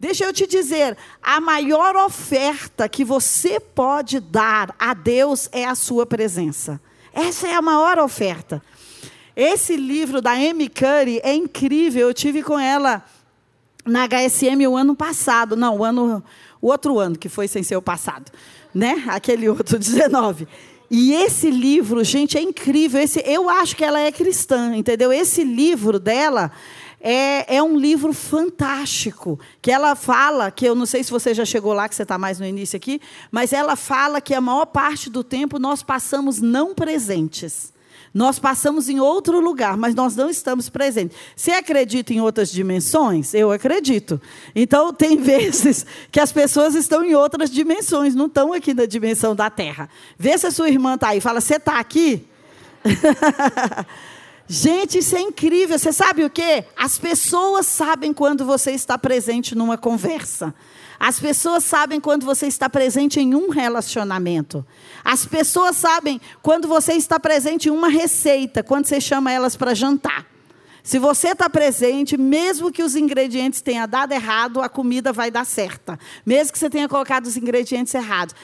Deixa eu te dizer, a maior oferta que você pode dar a Deus é a sua presença. Essa é a maior oferta. Esse livro da Amy Curry é incrível. Eu tive com ela na HSM o ano passado, não, o ano, o outro ano que foi sem ser o passado, né? Aquele outro 19. E esse livro, gente, é incrível. Esse, eu acho que ela é cristã, entendeu? Esse livro dela é, é um livro fantástico. Que ela fala, que eu não sei se você já chegou lá, que você está mais no início aqui, mas ela fala que a maior parte do tempo nós passamos não presentes. Nós passamos em outro lugar, mas nós não estamos presentes. Você acredita em outras dimensões? Eu acredito. Então, tem vezes que as pessoas estão em outras dimensões, não estão aqui na dimensão da Terra. Vê se a sua irmã está aí. Fala, você está aqui? Gente, isso é incrível. Você sabe o que? As pessoas sabem quando você está presente numa conversa. As pessoas sabem quando você está presente em um relacionamento. As pessoas sabem quando você está presente em uma receita, quando você chama elas para jantar. Se você está presente, mesmo que os ingredientes tenham dado errado, a comida vai dar certa. Mesmo que você tenha colocado os ingredientes errados.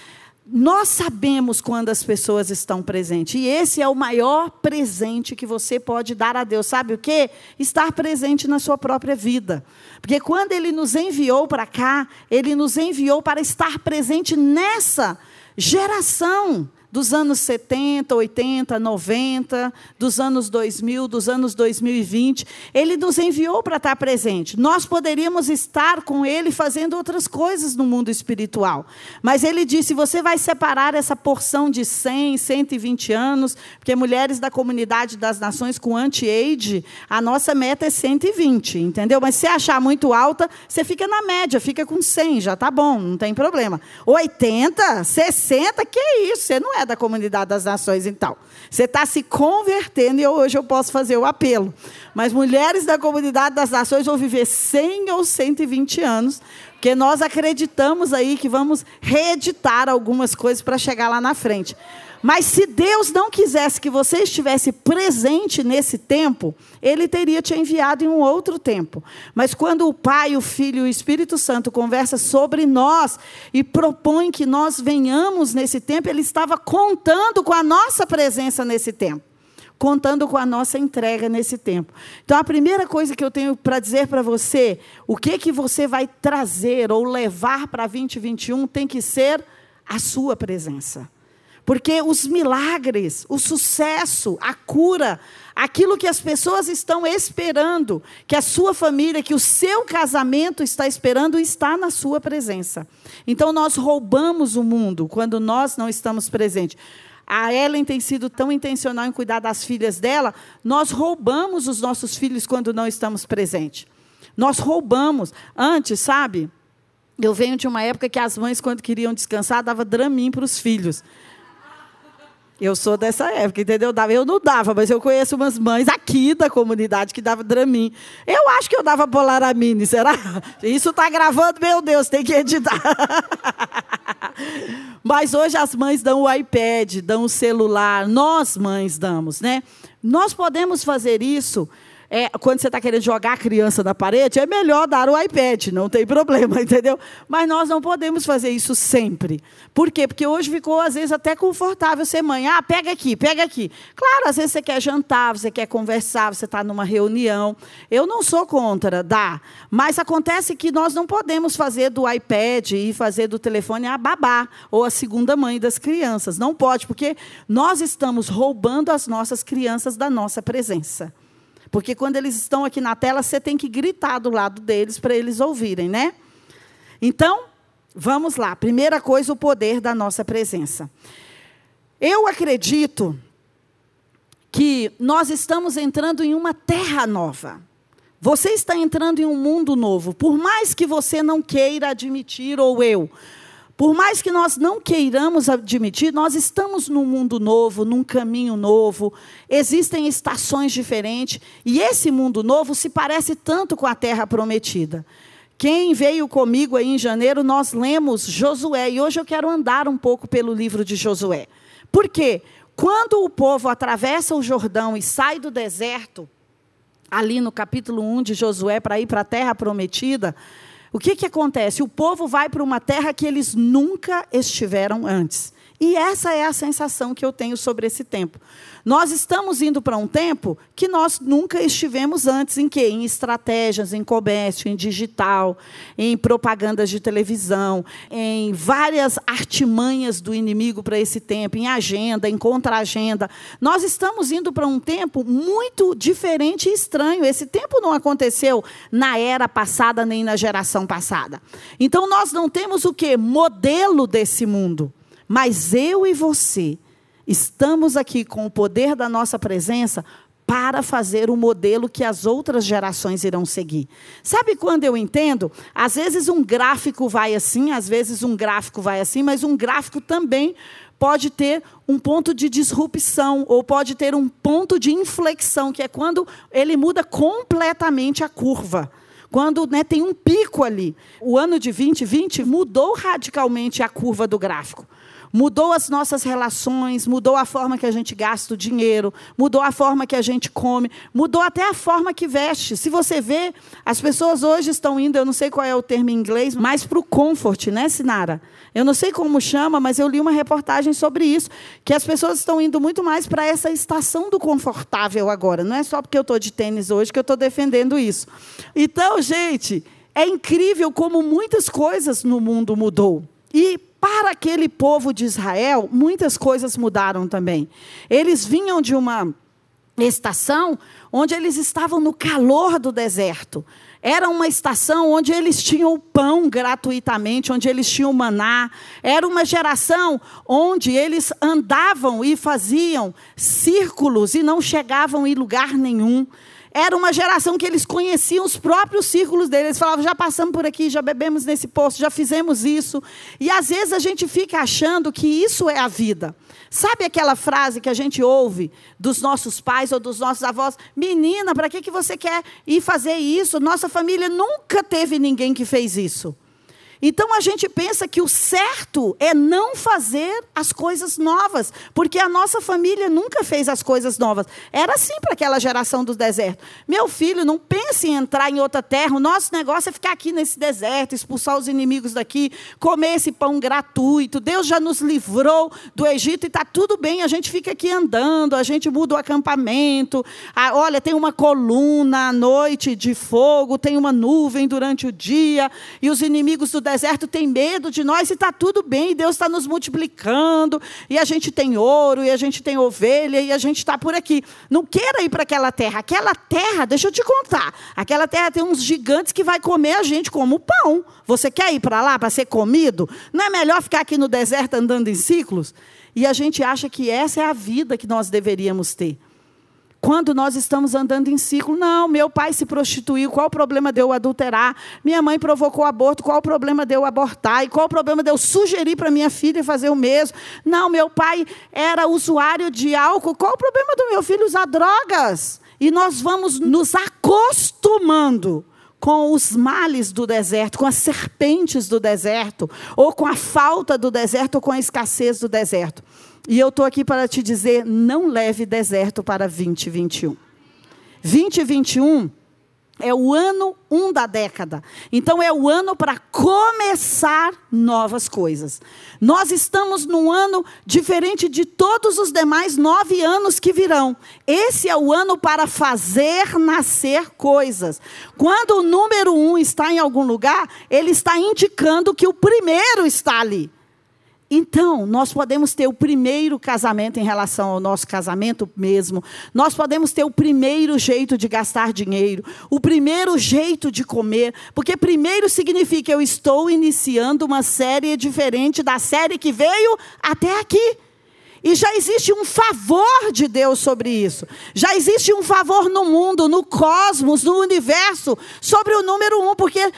Nós sabemos quando as pessoas estão presentes. E esse é o maior presente que você pode dar a Deus. Sabe o quê? Estar presente na sua própria vida. Porque quando Ele nos enviou para cá, Ele nos enviou para estar presente nessa geração dos anos 70, 80, 90, dos anos 2000, dos anos 2020. Ele nos enviou para estar presente. Nós poderíamos estar com ele fazendo outras coisas no mundo espiritual. Mas ele disse: você vai separar essa porção de 100, 120 anos, porque mulheres da comunidade das nações com anti-age, a nossa meta é 120, entendeu? Mas se achar muito alta, você fica na média, fica com 100, já tá bom, não tem problema. 80, 60, que isso? Você não é da comunidade das nações, então. Você está se convertendo e hoje eu posso fazer o apelo. Mas mulheres da comunidade das nações vão viver 100 ou 120 anos, porque nós acreditamos aí que vamos reeditar algumas coisas para chegar lá na frente. Mas se Deus não quisesse que você estivesse presente nesse tempo, Ele teria te enviado em um outro tempo. Mas quando o Pai, o Filho e o Espírito Santo conversam sobre nós e propõem que nós venhamos nesse tempo, Ele estava contando com a nossa presença nesse tempo contando com a nossa entrega nesse tempo. Então, a primeira coisa que eu tenho para dizer para você, o que que você vai trazer ou levar para 2021 tem que ser a sua presença. Porque os milagres, o sucesso, a cura, aquilo que as pessoas estão esperando, que a sua família, que o seu casamento está esperando, está na sua presença. Então nós roubamos o mundo quando nós não estamos presentes. A Ellen tem sido tão intencional em cuidar das filhas dela, nós roubamos os nossos filhos quando não estamos presentes. Nós roubamos. Antes, sabe? Eu venho de uma época que as mães, quando queriam descansar, davam dramin para os filhos. Eu sou dessa época, entendeu? Eu não dava, mas eu conheço umas mães aqui da comunidade que davam Dramin. Eu acho que eu dava Polaramine, será? Isso está gravando, meu Deus, tem que editar. Mas hoje as mães dão o iPad, dão o celular, nós mães damos, né? Nós podemos fazer isso é, quando você está querendo jogar a criança na parede, é melhor dar o iPad, não tem problema, entendeu? Mas nós não podemos fazer isso sempre. Por quê? Porque hoje ficou, às vezes, até confortável ser mãe. Ah, pega aqui, pega aqui. Claro, às vezes você quer jantar, você quer conversar, você está numa reunião. Eu não sou contra, dá. Mas acontece que nós não podemos fazer do iPad e fazer do telefone a babá ou a segunda mãe das crianças. Não pode, porque nós estamos roubando as nossas crianças da nossa presença. Porque quando eles estão aqui na tela, você tem que gritar do lado deles para eles ouvirem, né? Então, vamos lá. Primeira coisa, o poder da nossa presença. Eu acredito que nós estamos entrando em uma terra nova. Você está entrando em um mundo novo. Por mais que você não queira admitir, ou eu, por mais que nós não queiramos admitir, nós estamos num mundo novo, num caminho novo, existem estações diferentes, e esse mundo novo se parece tanto com a terra prometida. Quem veio comigo aí em janeiro, nós lemos Josué, e hoje eu quero andar um pouco pelo livro de Josué. Por quê? Quando o povo atravessa o Jordão e sai do deserto, ali no capítulo 1 de Josué, para ir para a terra prometida, O que, que acontece? O povo vai para uma terra que eles nunca estiveram antes. E essa é a sensação que eu tenho sobre esse tempo. Nós estamos indo para um tempo que nós nunca estivemos antes em quê? Em estratégias, em comércio, em digital, em propagandas de televisão, em várias artimanhas do inimigo para esse tempo, em agenda, em contra-agenda. Nós estamos indo para um tempo muito diferente e estranho. Esse tempo não aconteceu na era passada nem na geração passada. Então nós não temos o quê? Modelo desse mundo. Mas eu e você estamos aqui com o poder da nossa presença para fazer o modelo que as outras gerações irão seguir. Sabe quando eu entendo? Às vezes um gráfico vai assim, às vezes um gráfico vai assim, mas um gráfico também pode ter um ponto de disrupção ou pode ter um ponto de inflexão, que é quando ele muda completamente a curva. Quando né, tem um pico ali. O ano de 2020 mudou radicalmente a curva do gráfico mudou as nossas relações, mudou a forma que a gente gasta o dinheiro, mudou a forma que a gente come, mudou até a forma que veste. Se você vê, as pessoas hoje estão indo, eu não sei qual é o termo em inglês, mais para o comfort, né, Sinara? Eu não sei como chama, mas eu li uma reportagem sobre isso, que as pessoas estão indo muito mais para essa estação do confortável agora. Não é só porque eu estou de tênis hoje que eu estou defendendo isso. Então, gente, é incrível como muitas coisas no mundo mudou. E para aquele povo de Israel, muitas coisas mudaram também. Eles vinham de uma estação onde eles estavam no calor do deserto. Era uma estação onde eles tinham o pão gratuitamente, onde eles tinham maná. Era uma geração onde eles andavam e faziam círculos e não chegavam em lugar nenhum era uma geração que eles conheciam os próprios círculos deles. Eles falavam, já passamos por aqui, já bebemos nesse poço, já fizemos isso. E às vezes a gente fica achando que isso é a vida. Sabe aquela frase que a gente ouve dos nossos pais ou dos nossos avós? Menina, para que, que você quer ir fazer isso? Nossa família nunca teve ninguém que fez isso. Então a gente pensa que o certo é não fazer as coisas novas, porque a nossa família nunca fez as coisas novas. Era assim para aquela geração do deserto. Meu filho, não pense em entrar em outra terra, o nosso negócio é ficar aqui nesse deserto, expulsar os inimigos daqui, comer esse pão gratuito. Deus já nos livrou do Egito e está tudo bem, a gente fica aqui andando, a gente muda o acampamento. Ah, olha, tem uma coluna à noite de fogo, tem uma nuvem durante o dia, e os inimigos do deserto tem medo de nós e está tudo bem, Deus está nos multiplicando, e a gente tem ouro, e a gente tem ovelha, e a gente está por aqui. Não queira ir para aquela terra. Aquela terra, deixa eu te contar, aquela terra tem uns gigantes que vai comer a gente como pão. Você quer ir para lá para ser comido? Não é melhor ficar aqui no deserto andando em ciclos? E a gente acha que essa é a vida que nós deveríamos ter. Quando nós estamos andando em ciclo, não, meu pai se prostituiu, qual o problema de eu adulterar? Minha mãe provocou aborto, qual o problema de eu abortar? E qual o problema de eu sugerir para minha filha fazer o mesmo? Não, meu pai era usuário de álcool, qual o problema do meu filho usar drogas? E nós vamos nos acostumando com os males do deserto, com as serpentes do deserto, ou com a falta do deserto, ou com a escassez do deserto. E eu estou aqui para te dizer: não leve deserto para 2021. 2021 é o ano um da década. Então é o ano para começar novas coisas. Nós estamos num ano diferente de todos os demais nove anos que virão. Esse é o ano para fazer nascer coisas. Quando o número um está em algum lugar, ele está indicando que o primeiro está ali. Então, nós podemos ter o primeiro casamento em relação ao nosso casamento mesmo. Nós podemos ter o primeiro jeito de gastar dinheiro, o primeiro jeito de comer, porque primeiro significa eu estou iniciando uma série diferente da série que veio até aqui. E já existe um favor de Deus sobre isso. Já existe um favor no mundo, no cosmos, no universo, sobre o número um, porque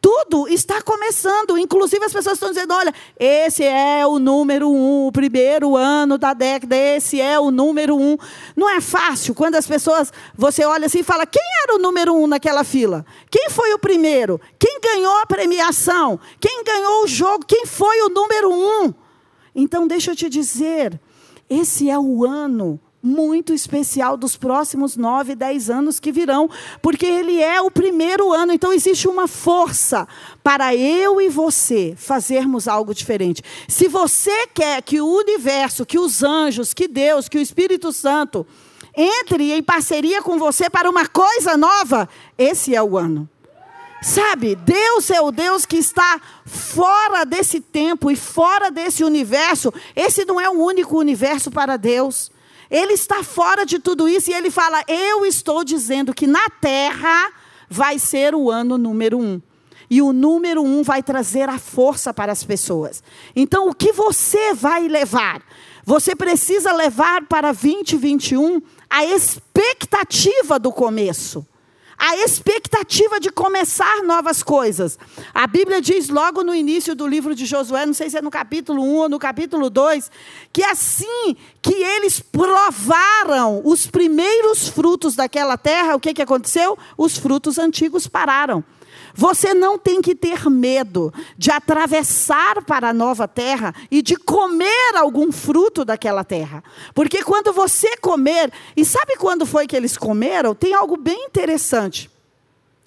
tudo está começando. Inclusive as pessoas estão dizendo: olha, esse é o número um, o primeiro ano da década, esse é o número um. Não é fácil quando as pessoas, você olha assim e fala: quem era o número um naquela fila? Quem foi o primeiro? Quem ganhou a premiação? Quem ganhou o jogo? Quem foi o número um? Então, deixa eu te dizer: esse é o ano muito especial dos próximos nove, dez anos que virão, porque ele é o primeiro ano. Então existe uma força para eu e você fazermos algo diferente. Se você quer que o universo, que os anjos, que Deus, que o Espírito Santo entre em parceria com você para uma coisa nova, esse é o ano. Sabe, Deus é o Deus que está fora desse tempo e fora desse universo. Esse não é o único universo para Deus. Ele está fora de tudo isso e ele fala: Eu estou dizendo que na terra vai ser o ano número um. E o número um vai trazer a força para as pessoas. Então, o que você vai levar? Você precisa levar para 2021 a expectativa do começo a expectativa de começar novas coisas. A Bíblia diz logo no início do livro de Josué, não sei se é no capítulo 1 ou no capítulo 2, que assim que eles provaram os primeiros frutos daquela terra, o que, que aconteceu? Os frutos antigos pararam. Você não tem que ter medo de atravessar para a nova terra e de comer algum fruto daquela terra. Porque quando você comer, e sabe quando foi que eles comeram? Tem algo bem interessante.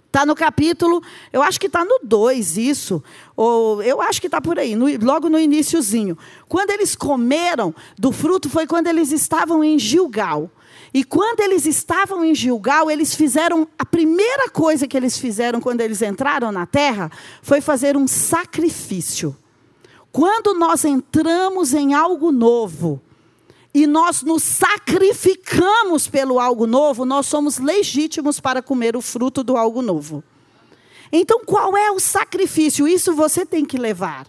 Está no capítulo, eu acho que está no 2 isso, ou eu acho que está por aí, no, logo no iníciozinho. Quando eles comeram do fruto foi quando eles estavam em Gilgal. E quando eles estavam em Gilgal, eles fizeram a primeira coisa que eles fizeram quando eles entraram na terra foi fazer um sacrifício. Quando nós entramos em algo novo e nós nos sacrificamos pelo algo novo, nós somos legítimos para comer o fruto do algo novo. Então, qual é o sacrifício? Isso você tem que levar.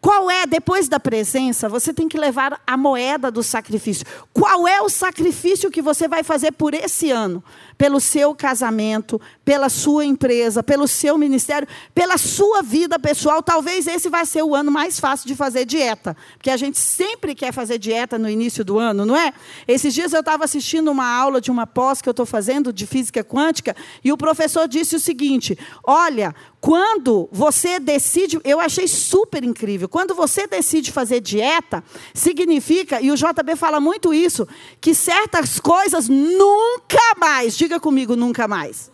Qual é, depois da presença, você tem que levar a moeda do sacrifício. Qual é o sacrifício que você vai fazer por esse ano? pelo seu casamento, pela sua empresa, pelo seu ministério, pela sua vida pessoal. Talvez esse vai ser o ano mais fácil de fazer dieta, porque a gente sempre quer fazer dieta no início do ano, não é? Esses dias eu estava assistindo uma aula de uma pós que eu estou fazendo de física quântica e o professor disse o seguinte: olha, quando você decide, eu achei super incrível. Quando você decide fazer dieta, significa, e o JB fala muito isso, que certas coisas nunca mais, diga comigo, nunca mais,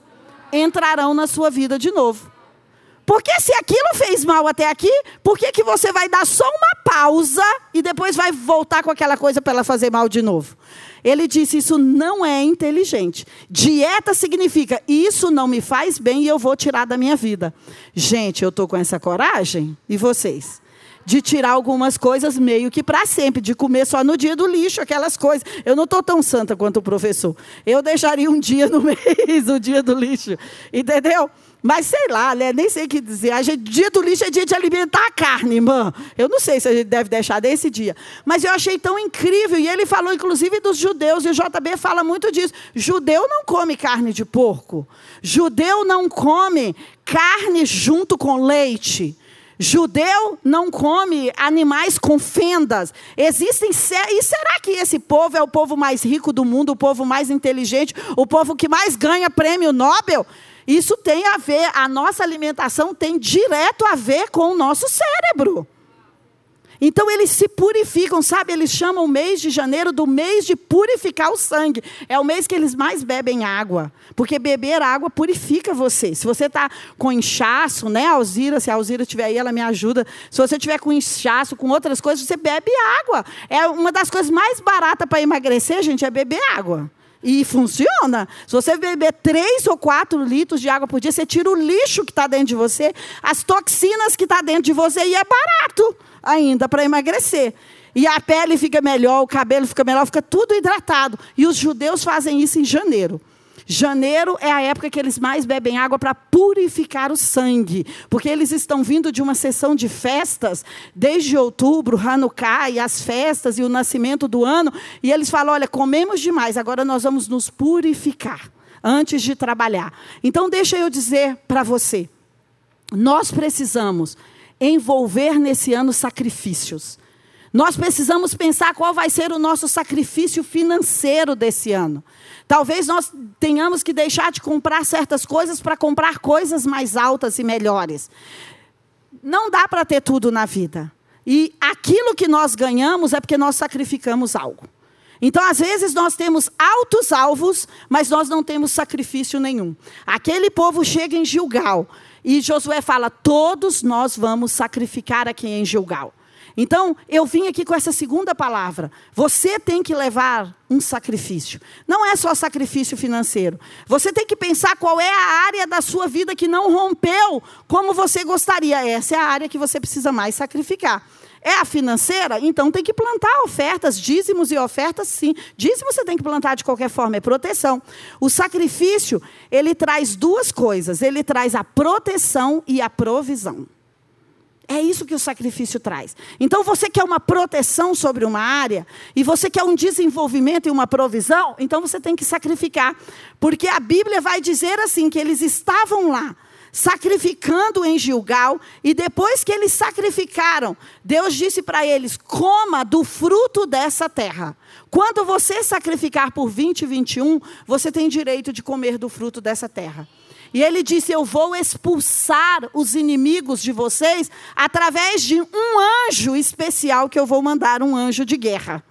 entrarão na sua vida de novo. Porque se aquilo fez mal até aqui, por que, que você vai dar só uma pausa e depois vai voltar com aquela coisa para ela fazer mal de novo? Ele disse: Isso não é inteligente. Dieta significa isso não me faz bem e eu vou tirar da minha vida. Gente, eu estou com essa coragem? E vocês? De tirar algumas coisas meio que para sempre, de comer só no dia do lixo, aquelas coisas. Eu não estou tão santa quanto o professor. Eu deixaria um dia no mês, o dia do lixo. Entendeu? Mas sei lá, né? nem sei o que dizer. A gente, dia do lixo é dia de alimentar a carne, irmã. Eu não sei se a gente deve deixar desse dia. Mas eu achei tão incrível. E ele falou, inclusive, dos judeus. E o JB fala muito disso. Judeu não come carne de porco. Judeu não come carne junto com leite. Judeu não come animais com fendas. Existem e será que esse povo é o povo mais rico do mundo, o povo mais inteligente, o povo que mais ganha prêmio Nobel? Isso tem a ver, a nossa alimentação tem direto a ver com o nosso cérebro. Então eles se purificam, sabe? Eles chamam o mês de janeiro do mês de purificar o sangue. É o mês que eles mais bebem água. Porque beber água purifica você. Se você está com inchaço, né, Alzira? Se a Alzira estiver aí, ela me ajuda. Se você estiver com inchaço, com outras coisas, você bebe água. É uma das coisas mais baratas para emagrecer, gente, é beber água. E funciona. Se você beber três ou quatro litros de água por dia, você tira o lixo que está dentro de você, as toxinas que está dentro de você, e é barato ainda para emagrecer. E a pele fica melhor, o cabelo fica melhor, fica tudo hidratado. E os judeus fazem isso em janeiro. Janeiro é a época que eles mais bebem água para purificar o sangue, porque eles estão vindo de uma sessão de festas desde outubro, Hanukkah e as festas e o nascimento do ano, e eles falam: olha, comemos demais, agora nós vamos nos purificar antes de trabalhar. Então, deixa eu dizer para você: nós precisamos envolver nesse ano sacrifícios. Nós precisamos pensar qual vai ser o nosso sacrifício financeiro desse ano. Talvez nós tenhamos que deixar de comprar certas coisas para comprar coisas mais altas e melhores. Não dá para ter tudo na vida. E aquilo que nós ganhamos é porque nós sacrificamos algo. Então, às vezes, nós temos altos alvos, mas nós não temos sacrifício nenhum. Aquele povo chega em Gilgal e Josué fala: Todos nós vamos sacrificar aqui em Gilgal. Então, eu vim aqui com essa segunda palavra. Você tem que levar um sacrifício. Não é só sacrifício financeiro. Você tem que pensar qual é a área da sua vida que não rompeu como você gostaria. Essa é a área que você precisa mais sacrificar. É a financeira? Então tem que plantar ofertas, dízimos e ofertas, sim. Dízimo você tem que plantar de qualquer forma, é proteção. O sacrifício, ele traz duas coisas: ele traz a proteção e a provisão. É isso que o sacrifício traz. Então você quer uma proteção sobre uma área e você quer um desenvolvimento e uma provisão, então você tem que sacrificar. Porque a Bíblia vai dizer assim que eles estavam lá sacrificando em Gilgal e depois que eles sacrificaram, Deus disse para eles: "Coma do fruto dessa terra". Quando você sacrificar por 20 e 21, você tem direito de comer do fruto dessa terra. E ele disse: Eu vou expulsar os inimigos de vocês através de um anjo especial que eu vou mandar um anjo de guerra.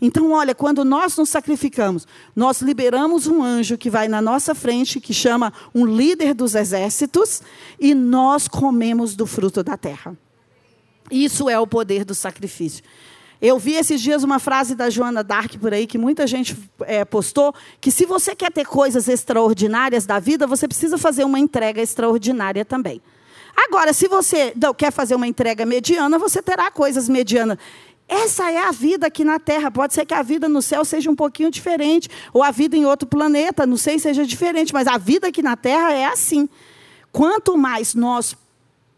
Então, olha, quando nós nos sacrificamos, nós liberamos um anjo que vai na nossa frente, que chama um líder dos exércitos, e nós comemos do fruto da terra. Isso é o poder do sacrifício. Eu vi esses dias uma frase da Joana Dark por aí, que muita gente é, postou, que se você quer ter coisas extraordinárias da vida, você precisa fazer uma entrega extraordinária também. Agora, se você não, quer fazer uma entrega mediana, você terá coisas medianas. Essa é a vida aqui na Terra. Pode ser que a vida no céu seja um pouquinho diferente, ou a vida em outro planeta, não sei, seja diferente, mas a vida aqui na Terra é assim. Quanto mais nós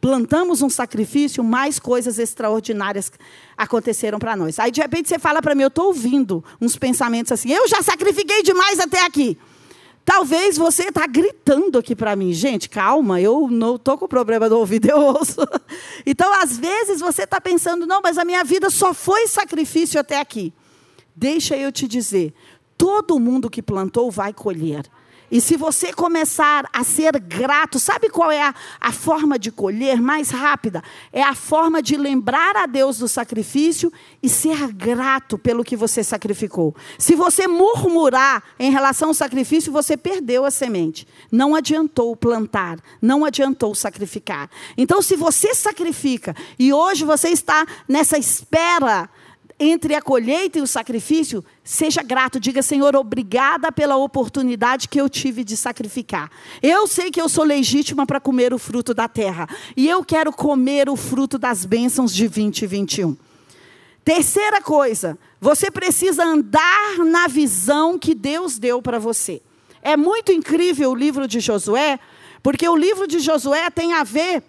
plantamos um sacrifício, mais coisas extraordinárias aconteceram para nós. Aí de repente você fala para mim, eu estou ouvindo uns pensamentos assim, eu já sacrifiquei demais até aqui. Talvez você está gritando aqui para mim, gente, calma, eu não estou com problema do ouvido, eu ouço. Então, às vezes você está pensando, não, mas a minha vida só foi sacrifício até aqui. Deixa eu te dizer, todo mundo que plantou vai colher. E se você começar a ser grato, sabe qual é a, a, forma de colher mais rápida? É a forma de lembrar a Deus do sacrifício e ser grato pelo que você sacrificou. Se você murmurar em relação ao sacrifício, você perdeu a semente. Não adiantou plantar, não adiantou sacrificar. Então, se você sacrifica e hoje você está nessa espera entre a colheita e o sacrifício, seja grato, diga, Senhor, obrigada pela oportunidade que eu tive de sacrificar. Eu sei que eu sou legítima para comer o fruto da terra, e eu quero comer o fruto das bênçãos de 2021. Terceira coisa, você precisa andar na visão que Deus deu para você. É muito incrível o livro de Josué, porque o livro de Josué tem a ver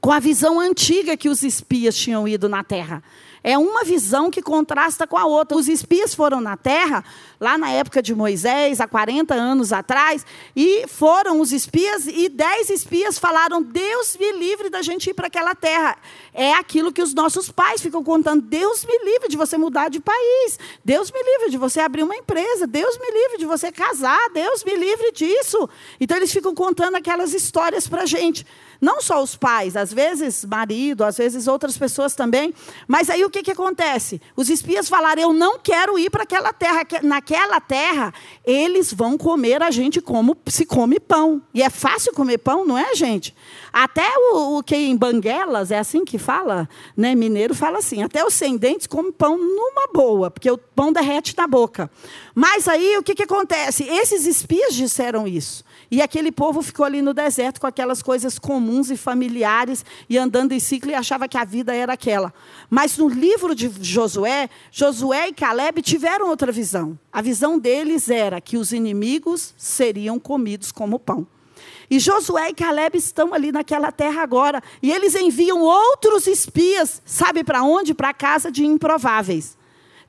com a visão antiga que os espias tinham ido na terra. É uma visão que contrasta com a outra. Os espias foram na terra, lá na época de Moisés, há 40 anos atrás, e foram os espias, e dez espias falaram: Deus me livre da gente ir para aquela terra. É aquilo que os nossos pais ficam contando: Deus me livre de você mudar de país, Deus me livre de você abrir uma empresa, Deus me livre de você casar, Deus me livre disso. Então eles ficam contando aquelas histórias para a gente. Não só os pais, às vezes marido, às vezes outras pessoas também. Mas aí o que, que acontece? Os espias falaram: Eu não quero ir para aquela terra. Naquela terra, eles vão comer a gente como se come pão. E é fácil comer pão, não é, gente? Até o, o que em Banguelas, é assim que fala, né? Mineiro fala assim: até os sem dentes come pão numa boa, porque o pão derrete na boca. Mas aí o que, que acontece? Esses espias disseram isso. E aquele povo ficou ali no deserto com aquelas coisas comuns e familiares e andando em ciclo e achava que a vida era aquela. Mas no livro de Josué, Josué e Caleb tiveram outra visão. A visão deles era que os inimigos seriam comidos como pão. E Josué e Caleb estão ali naquela terra agora. E eles enviam outros espias, sabe para onde? Para a casa de improváveis.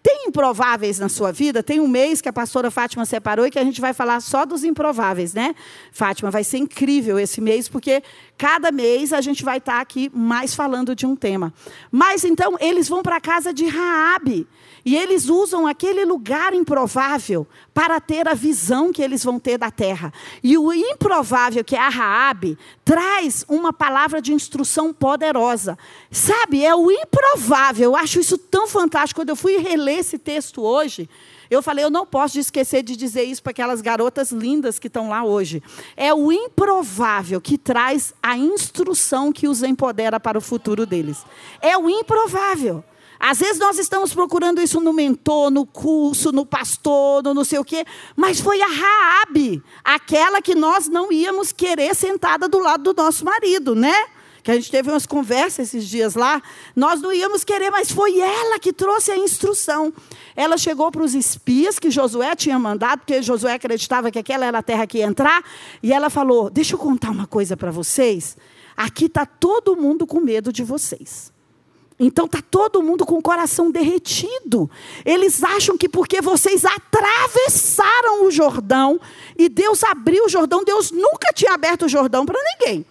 Tem improváveis na sua vida? Tem um mês que a pastora Fátima separou e que a gente vai falar só dos improváveis, né? Fátima, vai ser incrível esse mês, porque cada mês a gente vai estar aqui mais falando de um tema. Mas então, eles vão para a casa de Raabe. E eles usam aquele lugar improvável para ter a visão que eles vão ter da terra. E o improvável, que é a Raabe, traz uma palavra de instrução poderosa. Sabe, é o improvável. Eu acho isso tão fantástico. Quando eu fui reler esse texto hoje, Eu falei, eu não posso esquecer de dizer isso para aquelas garotas lindas que estão lá hoje. É o improvável que traz a instrução que os empodera para o futuro deles. É o improvável. Às vezes nós estamos procurando isso no mentor, no curso, no pastor, no não sei o quê, mas foi a Raabe, aquela que nós não íamos querer sentada do lado do nosso marido, né? Que a gente teve umas conversas esses dias lá, nós não íamos querer, mas foi ela que trouxe a instrução. Ela chegou para os espias que Josué tinha mandado, porque Josué acreditava que aquela era a terra que ia entrar, e ela falou: Deixa eu contar uma coisa para vocês. Aqui está todo mundo com medo de vocês. Então está todo mundo com o coração derretido. Eles acham que porque vocês atravessaram o Jordão e Deus abriu o Jordão, Deus nunca tinha aberto o Jordão para ninguém.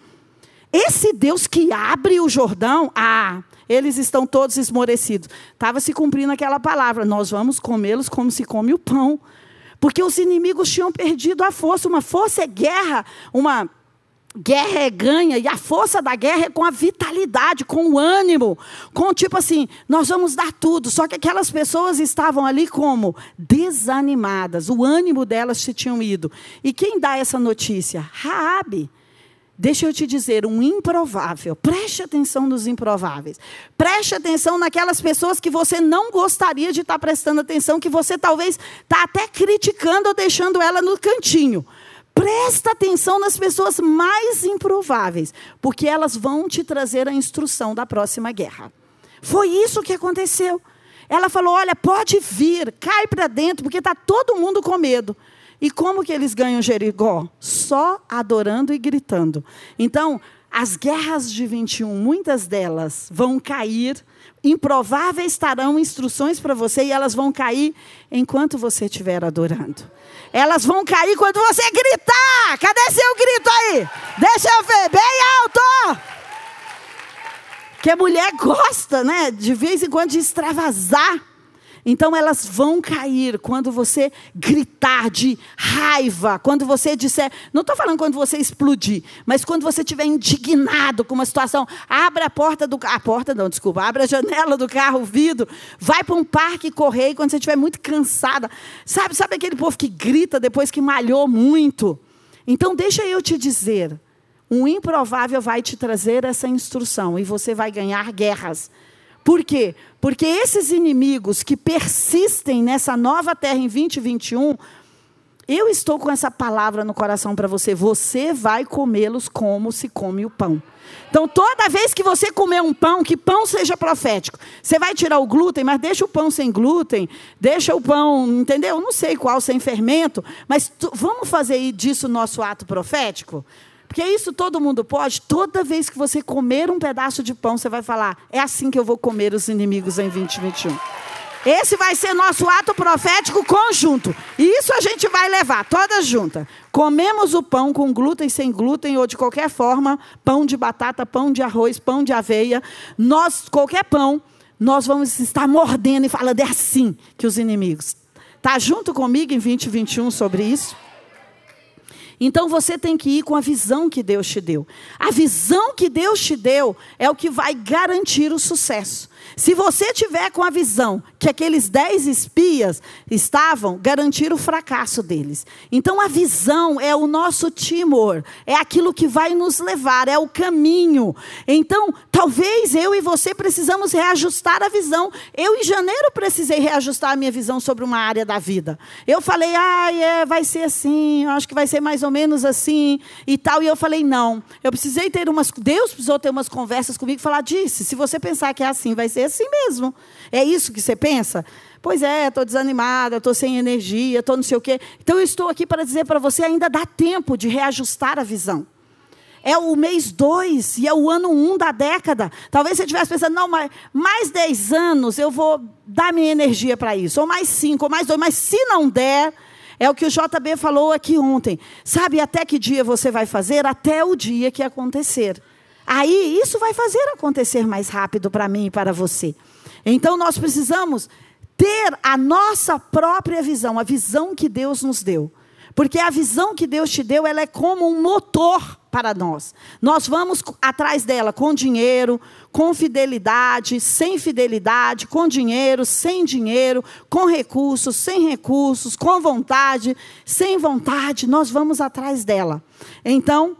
Esse Deus que abre o Jordão, ah, eles estão todos esmorecidos. Estava se cumprindo aquela palavra: nós vamos comê-los como se come o pão. Porque os inimigos tinham perdido a força. Uma força é guerra, uma Guerra é ganha, e a força da guerra é com a vitalidade, com o ânimo, com tipo assim, nós vamos dar tudo. Só que aquelas pessoas estavam ali como desanimadas, o ânimo delas se tinham ido. E quem dá essa notícia? Raabe. Deixa eu te dizer, um improvável. Preste atenção nos improváveis. Preste atenção naquelas pessoas que você não gostaria de estar prestando atenção, que você talvez está até criticando ou deixando ela no cantinho. Presta atenção nas pessoas mais improváveis, porque elas vão te trazer a instrução da próxima guerra. Foi isso que aconteceu. Ela falou: Olha, pode vir, cai para dentro, porque está todo mundo com medo. E como que eles ganham Jericó? Só adorando e gritando. Então, as guerras de 21, muitas delas vão cair, improváveis estarão instruções para você e elas vão cair enquanto você estiver adorando. Elas vão cair quando você gritar. Cadê seu grito aí? Deixa eu ver, bem alto. Que a mulher gosta, né? De vez em quando de extravasar. Então elas vão cair quando você gritar de raiva, quando você disser, não estou falando quando você explodir, mas quando você estiver indignado com uma situação, abra a porta do a porta não, desculpa, abre a janela do carro, o vidro, vai para um parque correr quando você estiver muito cansada. Sabe, sabe aquele povo que grita depois que malhou muito? Então deixa eu te dizer, um improvável vai te trazer essa instrução e você vai ganhar guerras. Por quê? Porque esses inimigos que persistem nessa nova terra em 2021, eu estou com essa palavra no coração para você. Você vai comê-los como se come o pão. Então, toda vez que você comer um pão, que pão seja profético. Você vai tirar o glúten, mas deixa o pão sem glúten, deixa o pão, entendeu? Não sei qual, sem fermento, mas tu, vamos fazer disso nosso ato profético? Porque isso todo mundo pode. Toda vez que você comer um pedaço de pão, você vai falar: é assim que eu vou comer os inimigos em 2021. Esse vai ser nosso ato profético conjunto. E isso a gente vai levar, todas juntas. Comemos o pão com glúten, sem glúten ou de qualquer forma, pão de batata, pão de arroz, pão de aveia, nós qualquer pão, nós vamos estar mordendo e falando é assim que os inimigos. Tá junto comigo em 2021 sobre isso? Então você tem que ir com a visão que Deus te deu. A visão que Deus te deu é o que vai garantir o sucesso. Se você tiver com a visão que aqueles dez espias estavam, garantir o fracasso deles. Então a visão é o nosso timor, é aquilo que vai nos levar, é o caminho. Então, talvez eu e você precisamos reajustar a visão. Eu em janeiro precisei reajustar a minha visão sobre uma área da vida. Eu falei: "Ah, é, vai ser assim, acho que vai ser mais ou menos assim" e tal, e eu falei: "Não, eu precisei ter umas Deus precisou ter umas conversas comigo e falar: "Disse, se você pensar que é assim, vai ser assim mesmo. É isso que você pensa? Pois é, estou desanimada, estou sem energia, estou não sei o quê. Então eu estou aqui para dizer para você: ainda dá tempo de reajustar a visão. É o mês 2 e é o ano 1 um da década. Talvez você estivesse pensando, não, mas mais 10 anos eu vou dar minha energia para isso. Ou mais 5, ou mais 2. Mas se não der, é o que o JB falou aqui ontem. Sabe até que dia você vai fazer? Até o dia que acontecer. Aí isso vai fazer acontecer mais rápido para mim e para você. Então nós precisamos ter a nossa própria visão, a visão que Deus nos deu. Porque a visão que Deus te deu, ela é como um motor para nós. Nós vamos atrás dela com dinheiro, com fidelidade, sem fidelidade, com dinheiro, sem dinheiro, com recursos, sem recursos, com vontade, sem vontade, nós vamos atrás dela. Então,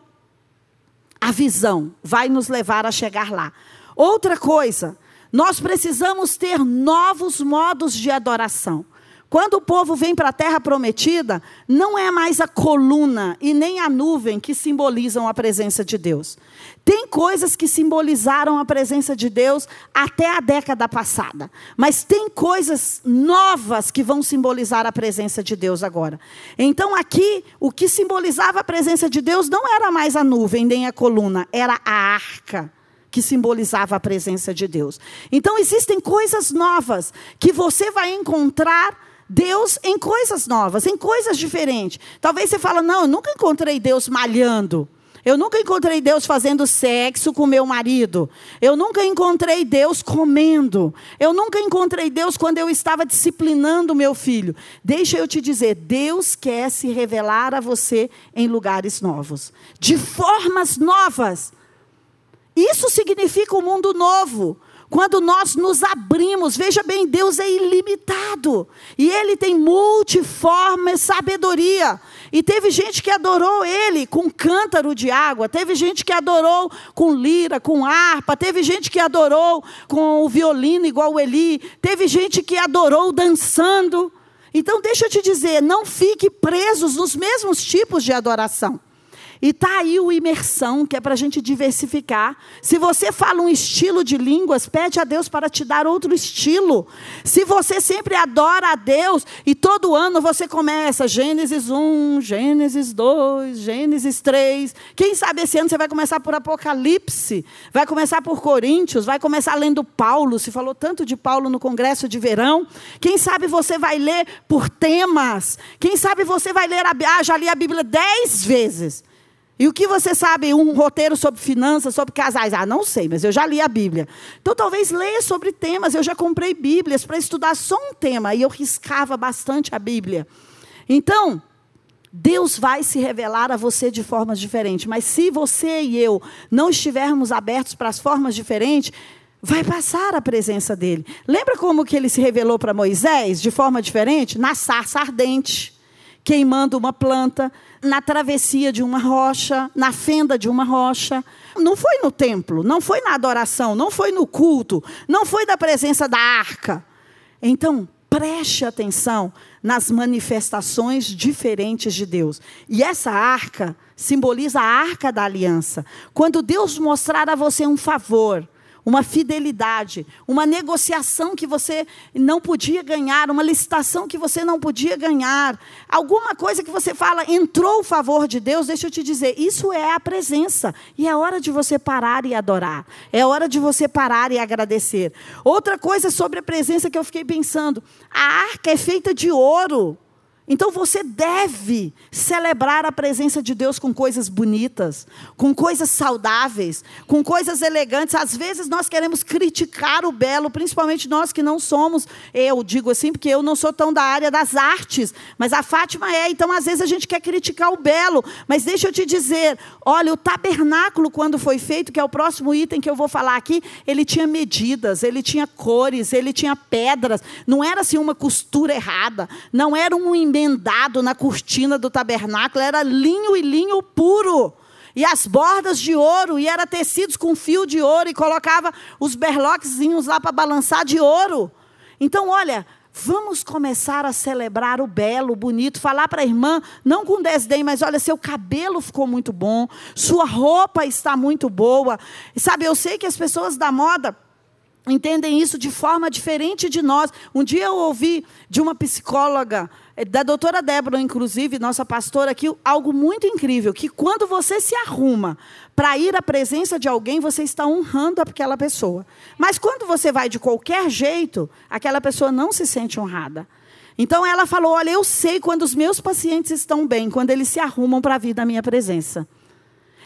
a visão vai nos levar a chegar lá. Outra coisa, nós precisamos ter novos modos de adoração. Quando o povo vem para a terra prometida, não é mais a coluna e nem a nuvem que simbolizam a presença de Deus. Tem coisas que simbolizaram a presença de Deus até a década passada, mas tem coisas novas que vão simbolizar a presença de Deus agora. Então aqui, o que simbolizava a presença de Deus não era mais a nuvem nem a coluna, era a arca que simbolizava a presença de Deus. Então existem coisas novas que você vai encontrar Deus em coisas novas, em coisas diferentes. Talvez você fale, não, eu nunca encontrei Deus malhando. Eu nunca encontrei Deus fazendo sexo com meu marido. Eu nunca encontrei Deus comendo. Eu nunca encontrei Deus quando eu estava disciplinando meu filho. Deixa eu te dizer, Deus quer se revelar a você em lugares novos, de formas novas. Isso significa um mundo novo. Quando nós nos abrimos, veja bem, Deus é ilimitado. E Ele tem multiforme sabedoria. E teve gente que adorou Ele com cântaro de água, teve gente que adorou com lira, com harpa, teve gente que adorou com o violino igual o Eli, teve gente que adorou dançando. Então, deixa eu te dizer, não fique presos nos mesmos tipos de adoração. E está aí o imersão, que é para a gente diversificar. Se você fala um estilo de línguas, pede a Deus para te dar outro estilo. Se você sempre adora a Deus e todo ano você começa Gênesis 1, Gênesis 2, Gênesis 3. Quem sabe esse ano você vai começar por Apocalipse, vai começar por Coríntios, vai começar lendo Paulo. Se falou tanto de Paulo no congresso de verão. Quem sabe você vai ler por temas. Quem sabe você vai ler a, ah, já li a Bíblia dez vezes. E o que você sabe? Um roteiro sobre finanças, sobre casais? Ah, não sei, mas eu já li a Bíblia. Então talvez leia sobre temas. Eu já comprei Bíblias para estudar só um tema. E eu riscava bastante a Bíblia. Então, Deus vai se revelar a você de formas diferentes. Mas se você e eu não estivermos abertos para as formas diferentes, vai passar a presença dele. Lembra como que ele se revelou para Moisés de forma diferente? Na sarça ardente queimando uma planta, na travessia de uma rocha, na fenda de uma rocha. Não foi no templo, não foi na adoração, não foi no culto, não foi da presença da arca. Então, preste atenção nas manifestações diferentes de Deus. E essa arca simboliza a arca da aliança. Quando Deus mostrar a você um favor, uma fidelidade, uma negociação que você não podia ganhar, uma licitação que você não podia ganhar, alguma coisa que você fala, entrou o favor de Deus, deixa eu te dizer, isso é a presença. E é hora de você parar e adorar. É hora de você parar e agradecer. Outra coisa sobre a presença que eu fiquei pensando, a arca é feita de ouro. Então você deve celebrar a presença de Deus com coisas bonitas, com coisas saudáveis, com coisas elegantes. Às vezes nós queremos criticar o belo, principalmente nós que não somos, eu digo assim, porque eu não sou tão da área das artes, mas a Fátima é, então às vezes a gente quer criticar o belo. Mas deixa eu te dizer, olha, o tabernáculo, quando foi feito, que é o próximo item que eu vou falar aqui, ele tinha medidas, ele tinha cores, ele tinha pedras, não era assim uma costura errada, não era um emendado na cortina do tabernáculo, era linho e linho puro. E as bordas de ouro, e era tecidos com fio de ouro, e colocava os berloquezinhos lá para balançar de ouro. Então, olha, vamos começar a celebrar o belo, o bonito, falar para a irmã, não com desdém, mas olha, seu cabelo ficou muito bom, sua roupa está muito boa. E sabe, eu sei que as pessoas da moda entendem isso de forma diferente de nós. Um dia eu ouvi de uma psicóloga da doutora Débora, inclusive, nossa pastora aqui, algo muito incrível, que quando você se arruma para ir à presença de alguém, você está honrando aquela pessoa. Mas quando você vai de qualquer jeito, aquela pessoa não se sente honrada. Então ela falou: Olha, eu sei quando os meus pacientes estão bem, quando eles se arrumam para vir na minha presença.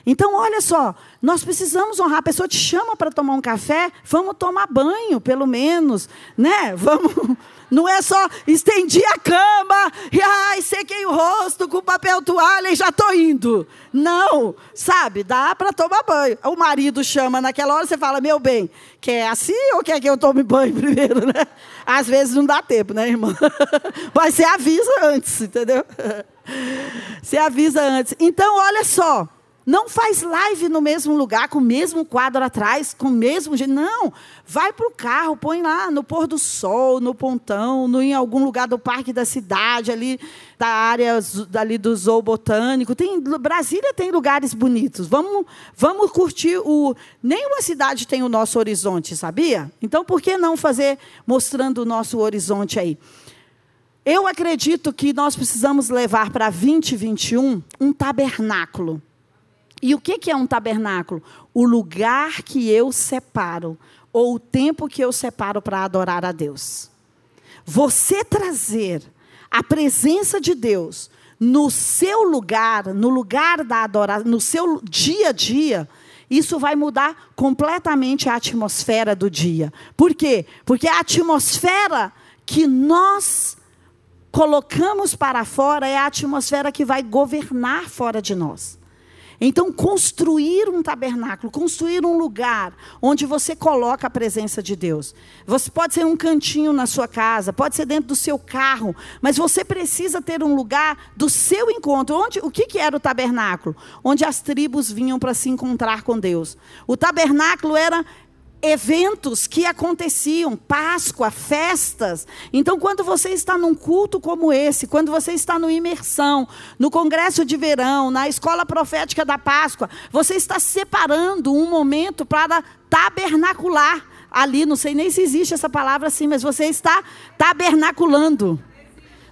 Então, olha só, nós precisamos honrar. A pessoa te chama para tomar um café, vamos tomar banho, pelo menos, né? Vamos. Não é só estendi a cama e ai, sequei o rosto com papel toalha e já estou indo. Não, sabe? Dá para tomar banho. O marido chama naquela hora, você fala, meu bem, quer assim ou quer que eu tome banho primeiro, né? Às vezes não dá tempo, né, irmã? Mas você avisa antes, entendeu? Você avisa antes. Então, olha só. Não faz live no mesmo lugar, com o mesmo quadro atrás, com o mesmo jeito. Não. Vai para o carro, põe lá no pôr do sol, no pontão, no, em algum lugar do parque da cidade, ali da área ali do zoo botânico. Tem, Brasília tem lugares bonitos. Vamos, vamos curtir o. Nenhuma cidade tem o nosso horizonte, sabia? Então, por que não fazer mostrando o nosso horizonte aí? Eu acredito que nós precisamos levar para 2021 um tabernáculo. E o que é um tabernáculo? O lugar que eu separo, ou o tempo que eu separo para adorar a Deus. Você trazer a presença de Deus no seu lugar, no lugar da adoração, no seu dia a dia, isso vai mudar completamente a atmosfera do dia. Por quê? Porque a atmosfera que nós colocamos para fora é a atmosfera que vai governar fora de nós. Então, construir um tabernáculo, construir um lugar onde você coloca a presença de Deus. Você pode ser um cantinho na sua casa, pode ser dentro do seu carro, mas você precisa ter um lugar do seu encontro. Onde, o que, que era o tabernáculo? Onde as tribos vinham para se encontrar com Deus. O tabernáculo era eventos que aconteciam, Páscoa, festas. Então, quando você está num culto como esse, quando você está no imersão, no congresso de verão, na escola profética da Páscoa, você está separando um momento para tabernacular ali, não sei nem se existe essa palavra assim, mas você está tabernaculando.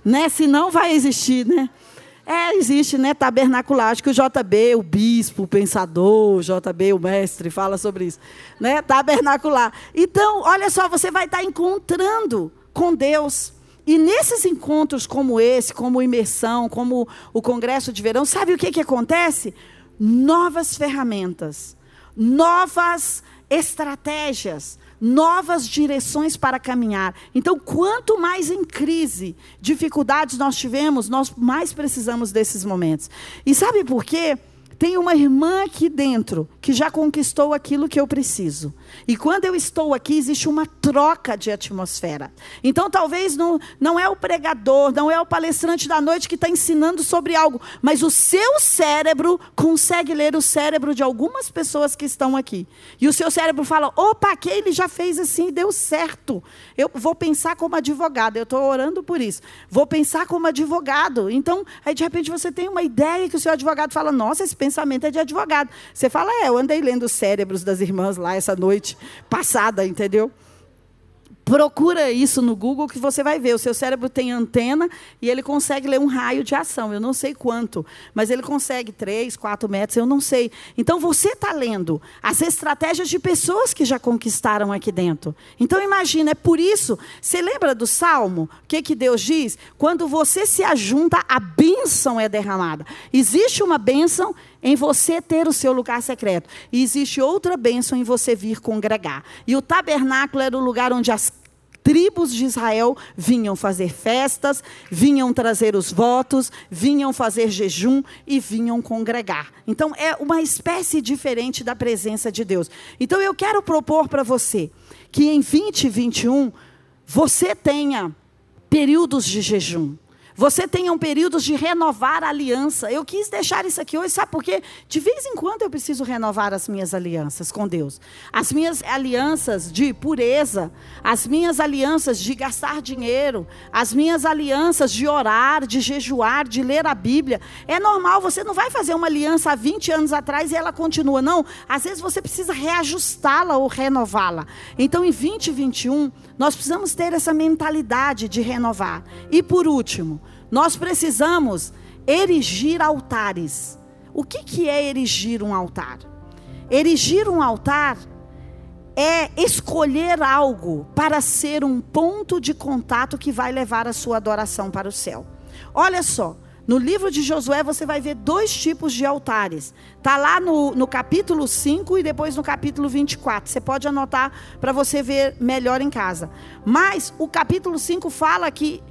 Né? Se não vai existir, né? É, existe, né, tabernacular. Acho que o JB, o bispo, o pensador, o JB, o mestre, fala sobre isso. Né, tabernacular. Então, olha só, você vai estar encontrando com Deus. E nesses encontros como esse, como imersão, como o congresso de verão, sabe o que, que acontece? Novas ferramentas, novas estratégias, novas direções para caminhar. Então, quanto mais em crise, dificuldades nós tivemos, nós mais precisamos desses momentos. E sabe por quê? Tem uma irmã aqui dentro que já conquistou aquilo que eu preciso. E quando eu estou aqui, existe uma troca de atmosfera. Então, talvez não, não é o pregador, não é o palestrante da noite que está ensinando sobre algo, mas o seu cérebro consegue ler o cérebro de algumas pessoas que estão aqui. E o seu cérebro fala: opa, que ele já fez assim e deu certo. Eu vou pensar como advogado, eu estou orando por isso. Vou pensar como advogado. Então, aí de repente você tem uma ideia que o seu advogado fala: nossa, esse pensamento é de advogado. Você fala: é, eu andei lendo os cérebros das irmãs lá essa noite passada, entendeu? Procura isso no Google que você vai ver. O seu cérebro tem antena e ele consegue ler um raio de ação. Eu não sei quanto, mas ele consegue 3, 4 metros, eu não sei. Então você está lendo as estratégias de pessoas que já conquistaram aqui dentro. Então imagina, é por isso. Você lembra do Salmo? O que, que Deus diz? Quando você se ajunta, a bênção é derramada. Existe uma bênção em você ter o seu lugar secreto. E existe outra bênção em você vir congregar. E o tabernáculo era o lugar onde as tribos de Israel vinham fazer festas, vinham trazer os votos, vinham fazer jejum e vinham congregar. Então é uma espécie diferente da presença de Deus. Então eu quero propor para você que em 2021 você tenha períodos de jejum. Você tenha um período de renovar a aliança. Eu quis deixar isso aqui hoje, sabe por quê? De vez em quando eu preciso renovar as minhas alianças com Deus. As minhas alianças de pureza, as minhas alianças de gastar dinheiro, as minhas alianças de orar, de jejuar, de ler a Bíblia. É normal, você não vai fazer uma aliança há 20 anos atrás e ela continua, não. Às vezes você precisa reajustá-la ou renová-la. Então, em 2021, nós precisamos ter essa mentalidade de renovar. E por último, nós precisamos erigir altares. O que, que é erigir um altar? Erigir um altar é escolher algo para ser um ponto de contato que vai levar a sua adoração para o céu. Olha só, No livro de Josué você vai ver dois tipos de altares. Está lá no, no capítulo 5 e depois no capítulo 24. Você pode anotar para você ver melhor em casa. Mas o capítulo 5 fala que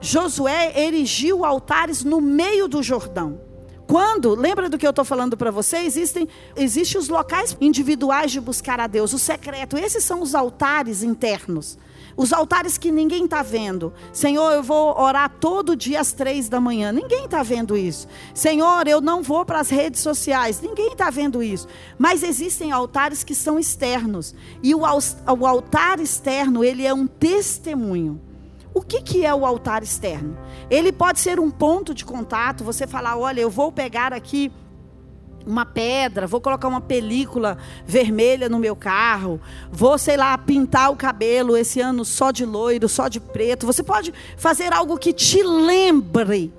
Josué erigiu altares no meio do Jordão. Quando, lembra do que eu estou falando para você? Existem, existem os locais individuais de buscar a Deus, o secreto. Esses são os altares internos. Os altares que ninguém está vendo. Senhor, eu vou orar todo dia às três da manhã. Ninguém está vendo isso. Senhor, eu não vou para as redes sociais. Ninguém está vendo isso. Mas existem altares que são externos. E o, o altar externo, ele é um testemunho. O que, que é o altar externo? Ele pode ser um ponto de contato. Você falar, olha, eu vou pegar aqui uma pedra, vou colocar uma película vermelha no meu carro, vou, sei lá, pintar o cabelo esse ano só de loiro, só de preto. Você pode fazer algo que te lembre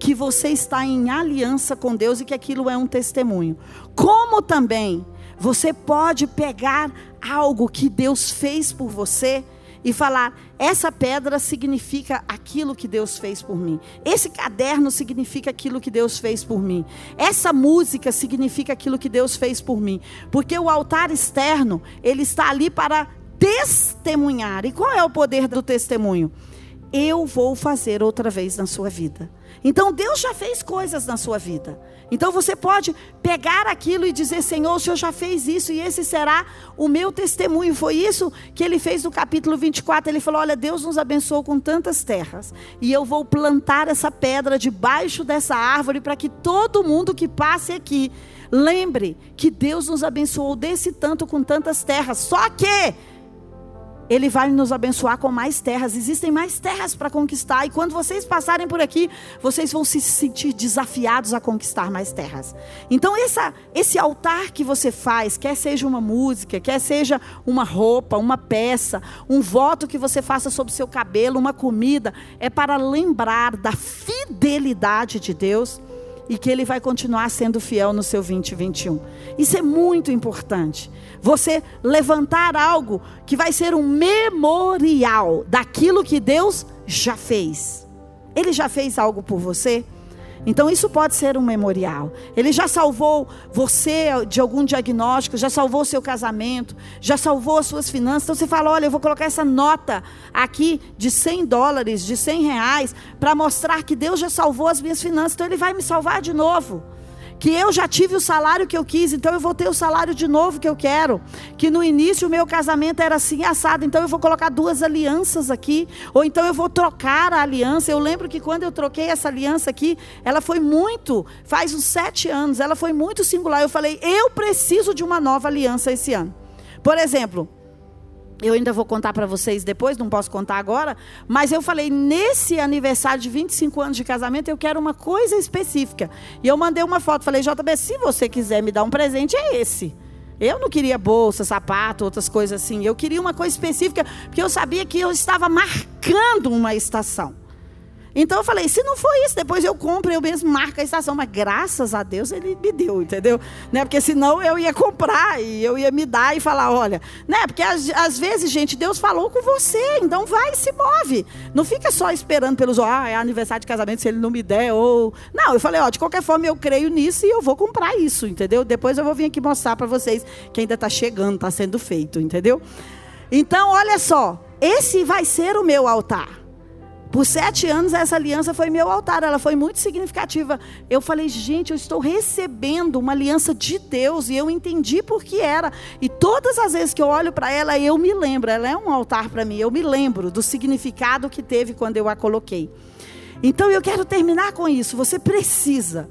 que você está em aliança com Deus e que aquilo é um testemunho. Como também você pode pegar algo que Deus fez por você e falar: essa pedra significa aquilo que Deus fez por mim. Esse caderno significa aquilo que Deus fez por mim. Essa música significa aquilo que Deus fez por mim. Porque o altar externo, ele está ali para testemunhar. E qual é o poder do testemunho? Eu vou fazer outra vez na sua vida. Então Deus já fez coisas na sua vida. Então você pode pegar aquilo e dizer: Senhor, o Senhor já fez isso e esse será o meu testemunho. Foi isso que ele fez no capítulo 24. Ele falou: Olha, Deus nos abençoou com tantas terras e eu vou plantar essa pedra debaixo dessa árvore para que todo mundo que passe aqui lembre que Deus nos abençoou desse tanto com tantas terras. Só que ele vai nos abençoar com mais terras. Existem mais terras para conquistar. E quando vocês passarem por aqui, vocês vão se sentir desafiados a conquistar mais terras. Então, essa, esse altar que você faz, quer seja uma música, quer seja uma roupa, uma peça, um voto que você faça sobre seu cabelo, uma comida, é para lembrar da fidelidade de Deus e que ele vai continuar sendo fiel no seu 2021. Isso é muito importante. Você levantar algo que vai ser um memorial daquilo que Deus já fez. Ele já fez algo por você? Então isso pode ser um memorial. Ele já salvou você de algum diagnóstico, já salvou seu casamento, já salvou as suas finanças. Então você fala: olha, eu vou colocar essa nota aqui de 100 dólares, de 100 reais, para mostrar que Deus já salvou as minhas finanças. Então Ele vai me salvar de novo que eu já tive o salário que eu quis, então eu vou ter o salário de novo que eu quero. Que no início o meu casamento era assim assado, então eu vou colocar duas alianças aqui, ou então eu vou trocar a aliança. Eu lembro que quando eu troquei essa aliança aqui, ela foi muito, faz uns sete anos, ela foi muito singular. Eu falei, eu preciso de uma nova aliança esse ano. Por exemplo, eu ainda vou contar para vocês depois, não posso contar agora, mas eu falei, nesse aniversário de 25 anos de casamento, eu quero uma coisa específica. E eu mandei uma foto, falei, JB, se você quiser me dar um presente, é esse. Eu não queria bolsa, sapato, outras coisas assim. Eu queria uma coisa específica, porque eu sabia que eu estava marcando uma estação. Então eu falei, se não for isso, depois eu compro, eu mesmo marco a estação. Mas graças a Deus ele me deu, entendeu? Né? Porque senão eu ia comprar e eu ia me dar e falar, olha, né? Porque às, vezes, gente, Deus falou com você, então vai e se move. Não fica só esperando pelos, ah, é aniversário de casamento, se ele não me der, ou. Não, eu falei, ó, de qualquer forma eu creio nisso e eu vou comprar isso, entendeu? Depois eu vou vir aqui mostrar para vocês que ainda está chegando, está sendo feito, entendeu? Então, olha só, esse vai ser o meu altar. Por sete anos, essa aliança foi meu altar, ela foi muito significativa. Eu falei, gente, eu estou recebendo uma aliança de Deus, e eu entendi por que era. E todas as vezes que eu olho para ela, eu me lembro, ela é um altar para mim, eu me lembro do significado que teve quando eu a coloquei. Então eu quero terminar com isso. Você precisa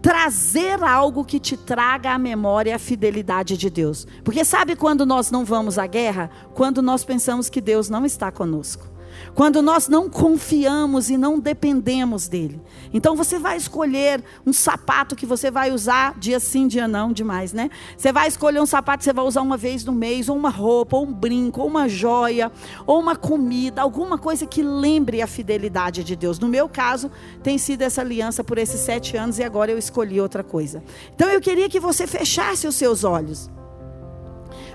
trazer algo que te traga à memória a fidelidade de Deus. Porque sabe quando nós não vamos à guerra? Quando nós pensamos que Deus não está conosco. Quando nós não confiamos e não dependemos dele. Então você vai escolher um sapato que você vai usar dia sim, dia não, demais, né? Você vai escolher um sapato que você vai usar uma vez no mês, ou uma roupa, ou um brinco, ou uma joia, ou uma comida, alguma coisa que lembre a fidelidade de Deus. No meu caso, tem sido essa aliança por esses sete anos e agora eu escolhi outra coisa. Então eu queria que você fechasse os seus olhos.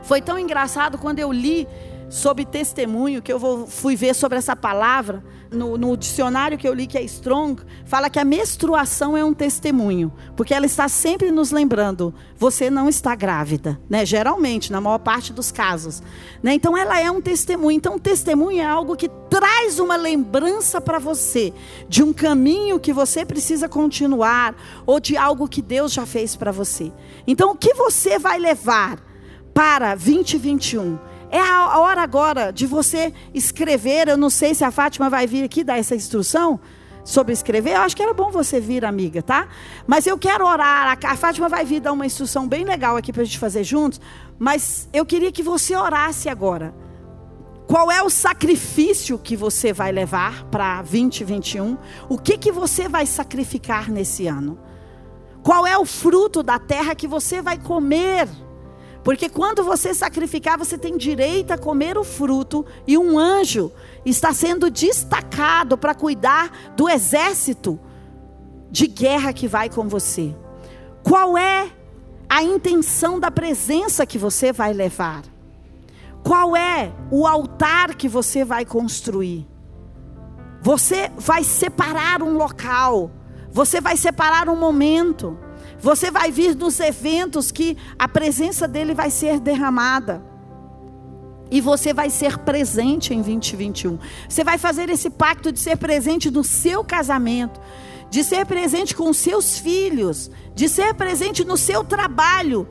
Foi tão engraçado quando eu li sobre testemunho, que eu vou, fui ver sobre essa palavra, no, no, dicionário que eu li, que é Strong, fala que a menstruação é um testemunho, porque ela está sempre nos lembrando: você não está grávida, né? Geralmente, na maior parte dos casos. Né? Então, ela é um testemunho. Então, testemunho é algo que traz uma lembrança para você de um caminho que você precisa continuar, ou de algo que Deus já fez para você. Então, o que você vai levar para 2021? É a hora agora de você escrever. Eu não sei se a Fátima vai vir aqui dar essa instrução sobre escrever. Eu acho que era bom você vir, amiga, tá? Mas eu quero orar. A Fátima vai vir dar uma instrução bem legal aqui para a gente fazer juntos. Mas eu queria que você orasse agora. Qual é o sacrifício que você vai levar para 2021? O que, que você vai sacrificar nesse ano? Qual é o fruto da terra que você vai comer? Porque quando você sacrificar, você tem direito a comer o fruto, e um anjo está sendo destacado para cuidar do exército de guerra que vai com você. Qual é a intenção da presença que você vai levar? Qual é o altar que você vai construir? Você vai separar um local, você vai separar um momento. Você vai vir nos eventos que a presença dele vai ser derramada. E você vai ser presente em 2021. Você vai fazer esse pacto de ser presente no seu casamento, de ser presente com os seus filhos, de ser presente no seu trabalho,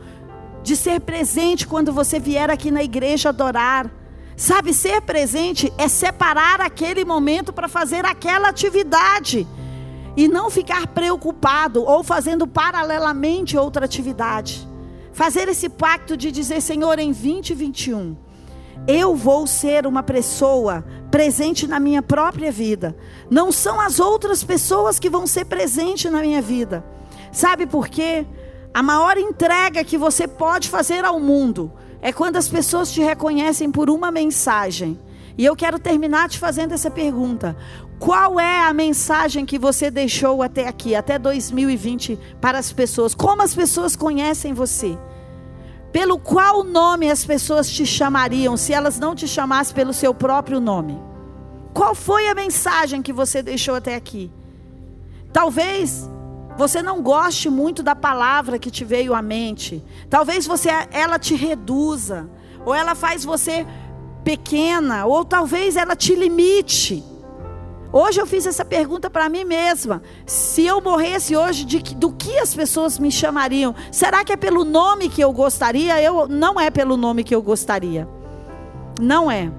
de ser presente quando você vier aqui na igreja adorar. Sabe, ser presente é separar aquele momento para fazer aquela atividade e não ficar preocupado ou fazendo paralelamente outra atividade. Fazer esse pacto de dizer, Senhor, em 2021, eu vou ser uma pessoa presente na minha própria vida. Não são as outras pessoas que vão ser presentes na minha vida. Sabe por quê? A maior entrega que você pode fazer ao mundo é quando as pessoas te reconhecem por uma mensagem. E eu quero terminar te fazendo essa pergunta: qual é a mensagem que você deixou até aqui, até 2020, para as pessoas? Como as pessoas conhecem você? Pelo qual nome as pessoas te chamariam se elas não te chamassem pelo seu próprio nome? Qual foi a mensagem que você deixou até aqui? Talvez você não goste muito da palavra que te veio à mente. Talvez você ela te reduza, ou ela faz você pequena, ou talvez ela te limite. Hoje eu fiz essa pergunta para mim mesma. Se eu morresse hoje, de, do que as pessoas me chamariam? Será que é pelo nome que eu gostaria? Eu, não é pelo nome que eu gostaria. Não é.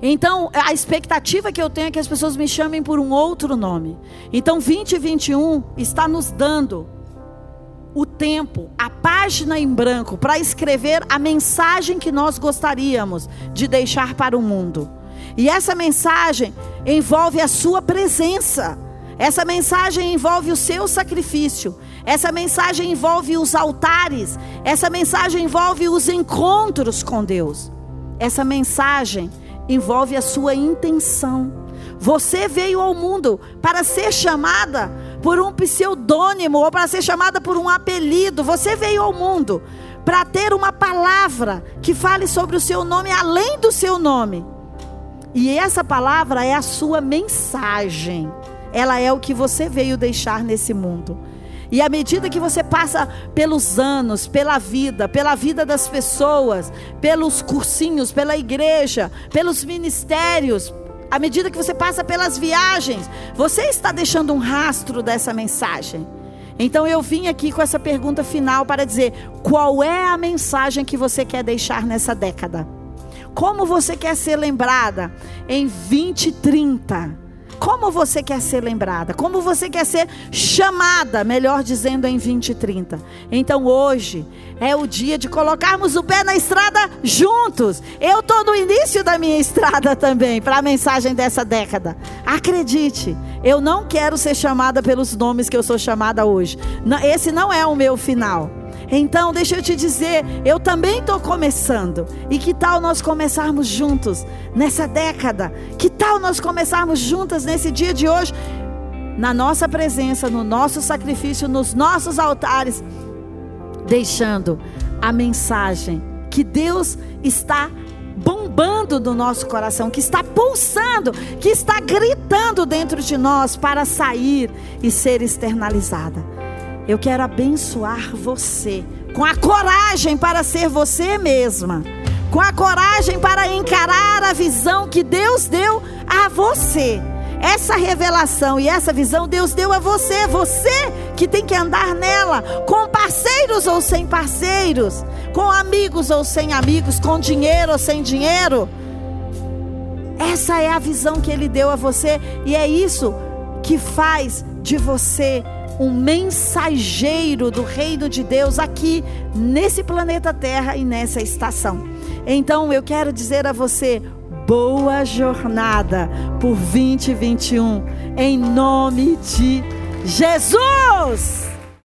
Então, a expectativa que eu tenho é que as pessoas me chamem por um outro nome. Então, 2021 está nos dando o tempo, a página em branco, para escrever a mensagem que nós gostaríamos de deixar para o mundo. E essa mensagem envolve a sua presença. Essa mensagem envolve o seu sacrifício. Essa mensagem envolve os altares. Essa mensagem envolve os encontros com Deus. Essa mensagem envolve a sua intenção. Você veio ao mundo para ser chamada por um pseudônimo ou para ser chamada por um apelido. Você veio ao mundo para ter uma palavra que fale sobre o seu nome além do seu nome. E essa palavra é a sua mensagem. Ela é o que você veio deixar nesse mundo. E à medida que você passa pelos anos, pela vida, pela vida das pessoas, pelos cursinhos, pela igreja, pelos ministérios, à medida que você passa pelas viagens, você está deixando um rastro dessa mensagem. Então eu vim aqui com essa pergunta final para dizer: qual é a mensagem que você quer deixar nessa década? Como você quer ser lembrada em 2030? Como você quer ser lembrada? Como você quer ser chamada, melhor dizendo, em 2030? Então hoje é o dia de colocarmos o pé na estrada juntos. Eu estou no início da minha estrada também, para a mensagem dessa década. Acredite, eu não quero ser chamada pelos nomes que eu sou chamada hoje. Esse não é o meu final. Então, deixa eu te dizer, eu também estou começando. E que tal nós começarmos juntos nessa década? Que tal nós começarmos juntas nesse dia de hoje? Na nossa presença, no nosso sacrifício, nos nossos altares, deixando a mensagem que Deus está bombando no nosso coração, que está pulsando, que está gritando dentro de nós para sair e ser externalizada. Eu quero abençoar você com a coragem para ser você mesma, com a coragem para encarar a visão que Deus deu a você. Essa revelação e essa visão Deus deu a você, você que tem que andar nela, com parceiros ou sem parceiros, com amigos ou sem amigos, com dinheiro ou sem dinheiro. Essa é a visão que Ele deu a você e é isso que faz de você um mensageiro do reino de Deus aqui nesse planeta Terra e nessa estação. Então eu quero dizer a você, boa jornada por 2021, em nome de Jesus!